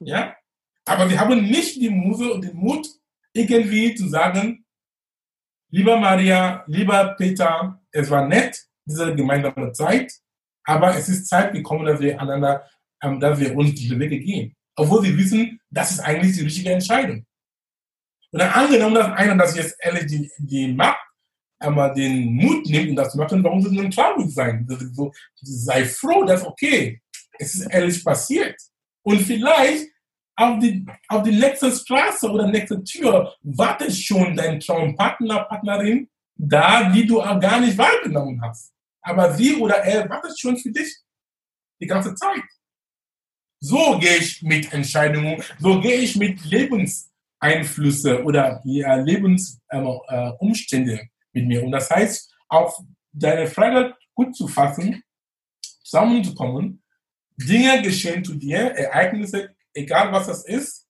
Ja? Aber sie haben nicht die Muse und den Mut, irgendwie zu sagen, lieber Maria, lieber Peter, es war nett, diese gemeinsame Zeit, aber es ist Zeit gekommen, dass wir einander, ähm, dass wir uns diese Wege gehen. Obwohl sie wissen, das ist eigentlich die richtige Entscheidung. Und dann angenommen, dass einer das jetzt ehrlich die, die macht, einmal den Mut nimmt, um das zu machen, warum soll man traurig sein? So, sei froh, dass okay, es ist ehrlich passiert. Und vielleicht auf die, auf die nächste Straße oder nächste Tür wartet schon dein Traumpartner, Partnerin da, die du auch gar nicht wahrgenommen hast. Aber sie oder er wartet schon für dich die ganze Zeit. So gehe ich mit Entscheidungen, so gehe ich mit Lebenseinflüsse oder ja, Lebensumstände ähm, äh, mit mir. Und das heißt, auch deine Frage gut zu fassen, zusammenzukommen, Dinge geschehen zu dir, Ereignisse, egal was das ist,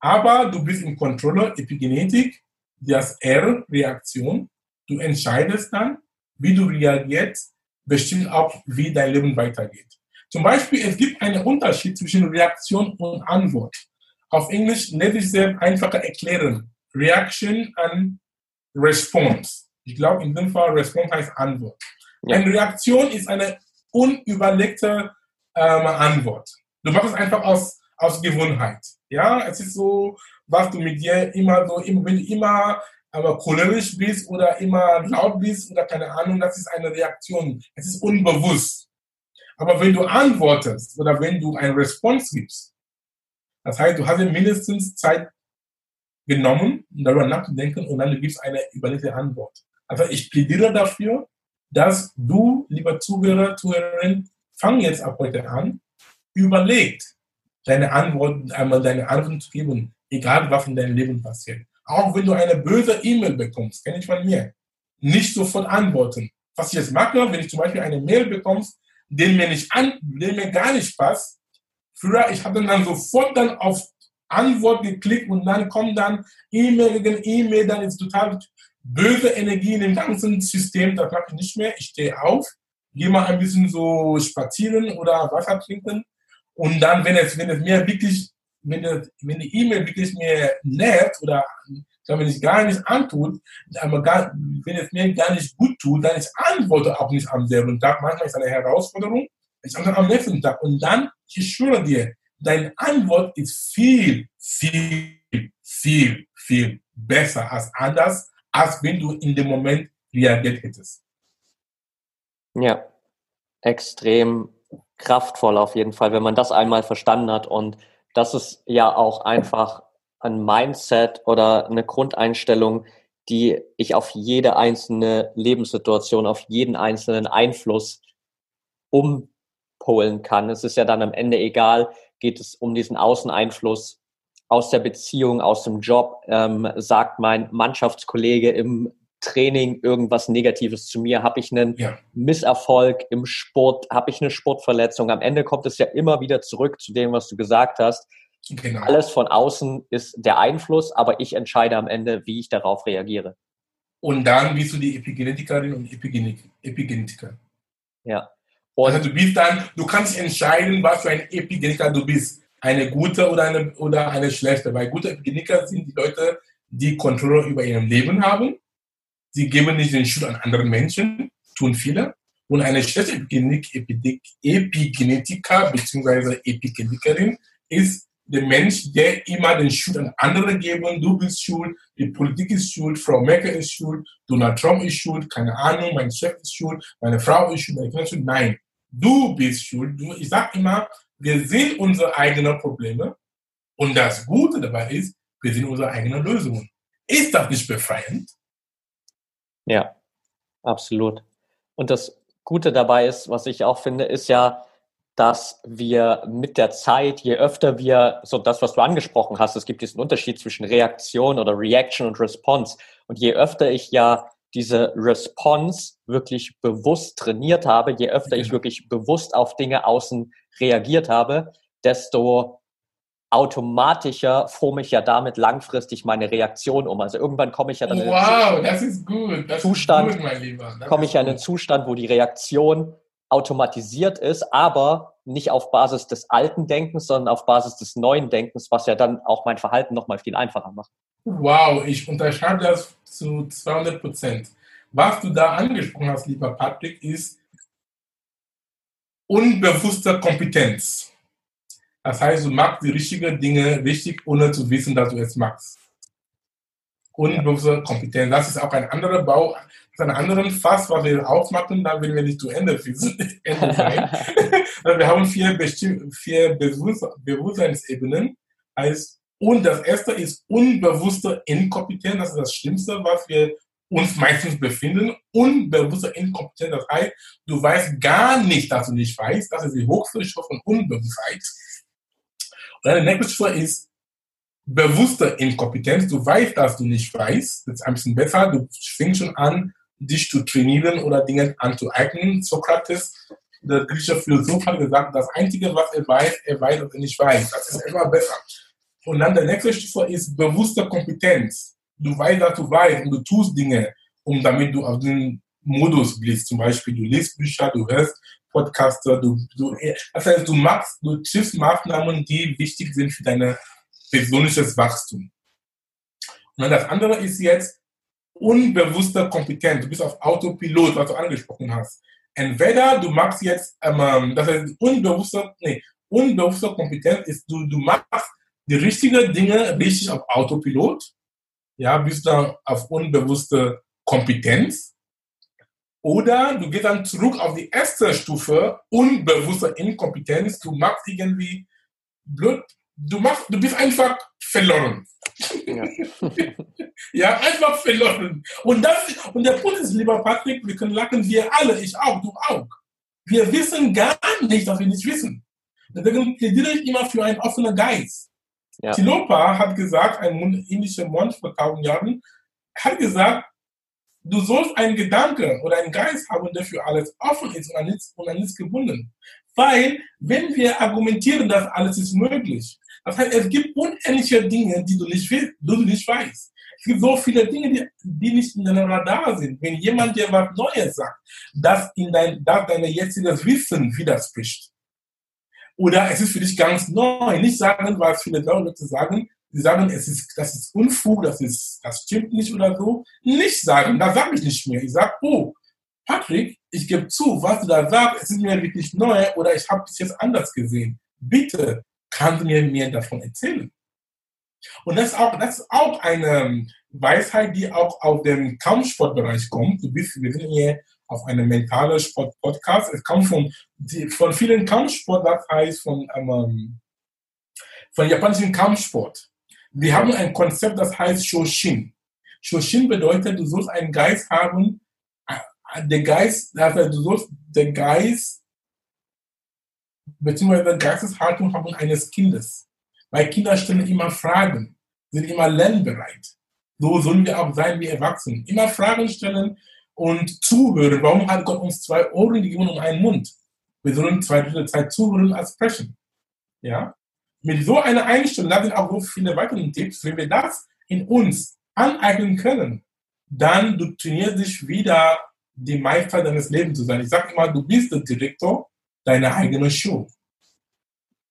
aber du bist im Controller, Epigenetik, das R-Reaktion. Du entscheidest dann, wie du reagierst, bestimmt auch, wie dein Leben weitergeht. Zum Beispiel, es gibt einen Unterschied zwischen Reaktion und Antwort. Auf Englisch lässt sich sehr einfacher erklären. Reaction and Response. Ich glaube, in dem Fall Response heißt Antwort. Ja. Eine Reaktion ist eine unüberlegte ähm, Antwort. Du machst es einfach aus, aus Gewohnheit. Ja, es ist so, was du mit dir immer so, wenn du immer aber cholerisch bist oder immer laut bist oder keine Ahnung, das ist eine Reaktion. Es ist unbewusst. Aber wenn du antwortest oder wenn du eine Response gibst, das heißt, du hast dir mindestens Zeit genommen, darüber nachzudenken und dann du gibst eine überlegte Antwort. Also ich plädiere dafür, dass du, lieber Zuhörer, Zuhörerin, fang jetzt ab heute an, überlegt, deine Antworten, einmal deine Antworten zu geben, egal was in deinem Leben passiert. Auch wenn du eine böse E-Mail bekommst, kenne ich von mir, nicht sofort antworten. Was ich jetzt mache, wenn ich zum Beispiel eine Mail bekommst, den mir nicht an, den mir gar nicht passt, früher, ich habe dann sofort dann auf Antwort geklickt und dann kommt dann E-Mail gegen E-Mail, dann ist total böse Energie in dem ganzen System, das mache ich nicht mehr. Ich stehe auf, gehe mal ein bisschen so spazieren oder Wasser trinken und dann, wenn es, wenn es mir wirklich, wenn, das, wenn die E-Mail wirklich mir nervt oder wenn es gar nicht antut, aber gar, wenn es mir gar nicht gut tut, dann ich antworte auch nicht am selben Tag. Manchmal ist es eine Herausforderung, ich antworte am nächsten Tag. Und dann, ich schwöre dir, deine Antwort ist viel, viel, viel, viel besser als anders, als wenn du in dem Moment reagiert hättest. Ja, extrem kraftvoll auf jeden Fall, wenn man das einmal verstanden hat. Und das ist ja auch einfach ein Mindset oder eine Grundeinstellung, die ich auf jede einzelne Lebenssituation, auf jeden einzelnen Einfluss umpolen kann. Es ist ja dann am Ende egal, geht es um diesen Außeneinfluss aus der Beziehung, aus dem Job, ähm, sagt mein Mannschaftskollege im Training irgendwas Negatives zu mir? Habe ich einen ja. Misserfolg im Sport? Habe ich eine Sportverletzung? Am Ende kommt es ja immer wieder zurück zu dem, was du gesagt hast. Genau. Alles von außen ist der Einfluss, aber ich entscheide am Ende, wie ich darauf reagiere. Und dann bist du die Epigenetikerin und Epigenetiker. Ja. Und also du bist dann, du kannst entscheiden, was für ein Epigenetiker du bist. Eine gute oder eine, oder eine schlechte. Weil gute Epigenetiker sind die Leute, die Kontrolle über ihr Leben haben Sie geben nicht den Schuld an anderen Menschen, tun viele. Und eine schlechte Epigenetiker bzw. Epigenetikerin ist der Mensch, der immer den Schuld an andere geben. Du bist schuld, die Politik ist schuld, Frau Merkel ist schuld, Donald Trump ist schuld, keine Ahnung, mein Chef ist schuld, meine Frau ist schuld, meine Kinder ist schuld. Nein, du bist schuld. Du, ich sage immer, wir sehen unsere eigenen Probleme und das Gute dabei ist, wir sehen unsere eigenen Lösungen. Ist das nicht befreiend? Ja, absolut. Und das Gute dabei ist, was ich auch finde, ist ja, dass wir mit der Zeit, je öfter wir, so das, was du angesprochen hast, es gibt diesen Unterschied zwischen Reaktion oder Reaction und Response. Und je öfter ich ja diese Response wirklich bewusst trainiert habe, je öfter ich wirklich bewusst auf Dinge außen reagiert habe, desto automatischer forme ich ja damit langfristig meine Reaktion um. Also irgendwann komme ich ja dann in wow, in das ist gut. Das Zustand, ist gut, mein Lieber. Das komme ich ja in einen Zustand, wo die Reaktion automatisiert ist, aber nicht auf Basis des alten Denkens, sondern auf Basis des neuen Denkens, was ja dann auch mein Verhalten nochmal viel einfacher macht. Wow, ich unterschreibe das zu 200 Prozent. Was du da angesprochen hast, lieber Patrick, ist unbewusste Kompetenz. Das heißt, du machst die richtigen Dinge richtig, ohne zu wissen, dass du es machst. Unbewusste Kompetenz. Das ist auch ein anderer Bau, das ist ein anderer Fass, was wir aufmachen, da will wir nicht zu Ende, Ende sein. Wir haben vier, vier Bewusstseinsebenen. Heißt, und das erste ist unbewusste Inkompetenz. Das ist das Schlimmste, was wir uns meistens befinden. Unbewusste Inkompetenz. Das heißt, du weißt gar nicht, dass du nicht weißt. Das ist die höchste Stufe von Unbewusstheit. Deine nächste Stufe ist bewusste Inkompetenz. Du weißt, dass du nicht weißt. Das ist ein bisschen besser. Du fängst schon an, dich zu trainieren oder Dinge anzueignen. Sokrates, der griechische Philosoph, hat gesagt, das Einzige, was er weiß, er weiß, dass er nicht weiß. Das ist immer besser. Und dann der nächste Stufe ist bewusste Kompetenz. Du weißt, dass du weißt und du tust Dinge, um damit du auf den Modus bist. Zum Beispiel, du liest Bücher, du hörst Podcaster, du, du, das heißt, du machst, du triffst Maßnahmen, die wichtig sind für dein persönliches Wachstum. Und das andere ist jetzt unbewusster Kompetenz. Du bist auf Autopilot, was du angesprochen hast. Entweder du machst jetzt, ähm, das heißt, unbewusster, nee, unbewusster Kompetenz ist, du, du machst die richtigen Dinge richtig auf Autopilot, ja, bist dann auf unbewusste Kompetenz Oder du gehst dann zurück auf die erste Stufe, unbewusste Inkompetenz, du machst irgendwie blöd, du machst, du bist einfach verloren. Ja. ja, einfach verloren. Und, das, und der Punkt ist, lieber Patrick, wir können lachen, wir alle, ich auch, du auch. Wir wissen gar nicht, dass wir nicht wissen. Deswegen plädiere ich immer für einen offenen Geist. Ja. Tilopa hat gesagt, ein indischer Mönch vor tausend Jahren, hat gesagt, du sollst einen Gedanke oder einen Geist haben, der für alles offen ist und an nichts, und an nichts gebunden. Weil, wenn wir argumentieren, dass alles ist möglich, das heißt, es gibt unendliche Dinge, die du nicht, du nicht weißt. Es gibt so viele Dinge, die, die nicht in deinem Radar sind. Wenn jemand dir was Neues sagt, das in dein, das deine jetziges Wissen widerspricht. Oder es ist für dich ganz neu. Nicht sagen, was viele Leute sagen, Sie sagen, es ist, das ist Unfug, das, ist, das stimmt nicht oder so. Nicht sagen, da sage ich nicht mehr. Ich sage, oh, Patrick, ich gebe zu, was du da sagst, es ist mir wirklich neu oder ich habe es jetzt anders gesehen. Bitte, kannst du mir mehr davon erzählen? Und das ist auch, das ist auch eine Weisheit, die auch aus dem Kampfsportbereich kommt. Du bist, wir sind hier auf einem mentalen Sport-Podcast. Es kommt von, von vielen Kampfsport, das heißt von, ähm, von japanischen Kampfsport. Wir haben ein Konzept, das heißt Shoshin. Shoshin bedeutet, du sollst einen Geist haben, der Geist, also du sollst den Geist beziehungsweise Geisteshaltung haben eines Kindes. Weil Kinder stellen immer Fragen, sind immer lernbereit. So sollen wir auch sein wie Erwachsene. Immer Fragen stellen und zuhören. Warum hat Gott uns zwei Ohren gegeben und einen Mund? Wir sollen zwei Drittel Zeit zuhören als sprechen. Ja? Mit so einer Einstellung, da sind auch so viele weitere Tipps, wenn wir das in uns aneignen können, dann du trainierst dich wieder, die Meister deines Lebens zu sein. Ich sage immer, du bist der Direktor deiner eigenen Show.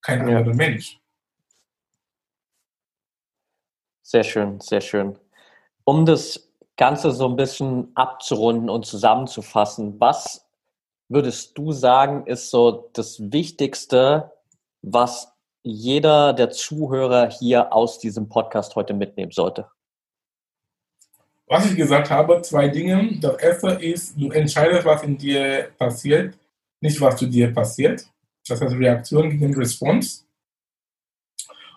Kein ja. anderer Mensch. Sehr schön, sehr schön. Um das Ganze so ein bisschen abzurunden und zusammenzufassen, was würdest du sagen, ist so das Wichtigste, was jeder der Zuhörer hier aus diesem Podcast heute mitnehmen sollte? Was ich gesagt habe, zwei Dinge. Das erste ist, du entscheidest, was in dir passiert, nicht was zu dir passiert. Das heißt Reaktion gegen Response.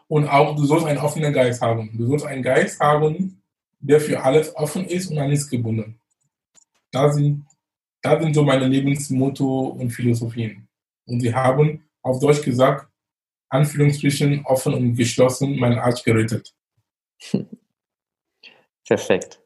Und auch, du sollst einen offenen Geist haben. Du sollst einen Geist haben, der für alles offen ist und an nichts gebunden. Da sind, da sind so meine Lebensmotto und Philosophien. Und sie haben, auf Deutsch gesagt, Anführungsstrichen offen und geschlossen meinen Arsch gerettet. Perfekt.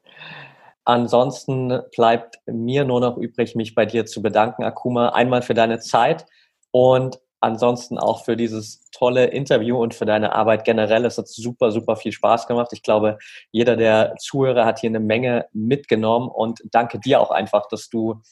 Ansonsten bleibt mir nur noch übrig, mich bei dir zu bedanken, Akuma, einmal für deine Zeit und ansonsten auch für dieses tolle Interview und für deine Arbeit generell. Es hat super, super viel Spaß gemacht. Ich glaube, jeder der Zuhörer hat hier eine Menge mitgenommen und danke dir auch einfach, dass du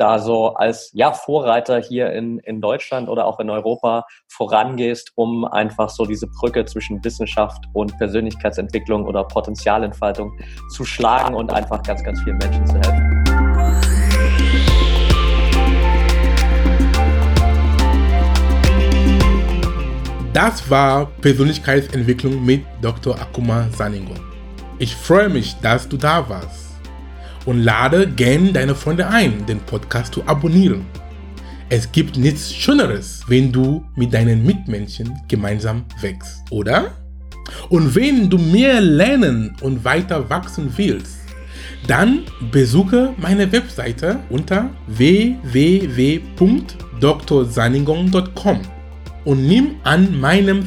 da so als ja, Vorreiter hier in, in Deutschland oder auch in Europa vorangehst, um einfach so diese Brücke zwischen Wissenschaft und Persönlichkeitsentwicklung oder Potenzialentfaltung zu schlagen und einfach ganz, ganz vielen Menschen zu helfen. Das war Persönlichkeitsentwicklung mit Dr. Akuma Saningo. Ich freue mich, dass du da warst und lade gern deine Freunde ein, den Podcast zu abonnieren. Es gibt nichts Schöneres, wenn du mit deinen Mitmenschen gemeinsam wächst, oder? Und wenn du mehr lernen und weiter wachsen willst, dann besuche meine Webseite unter www.drsaningong.com und nimm an meinem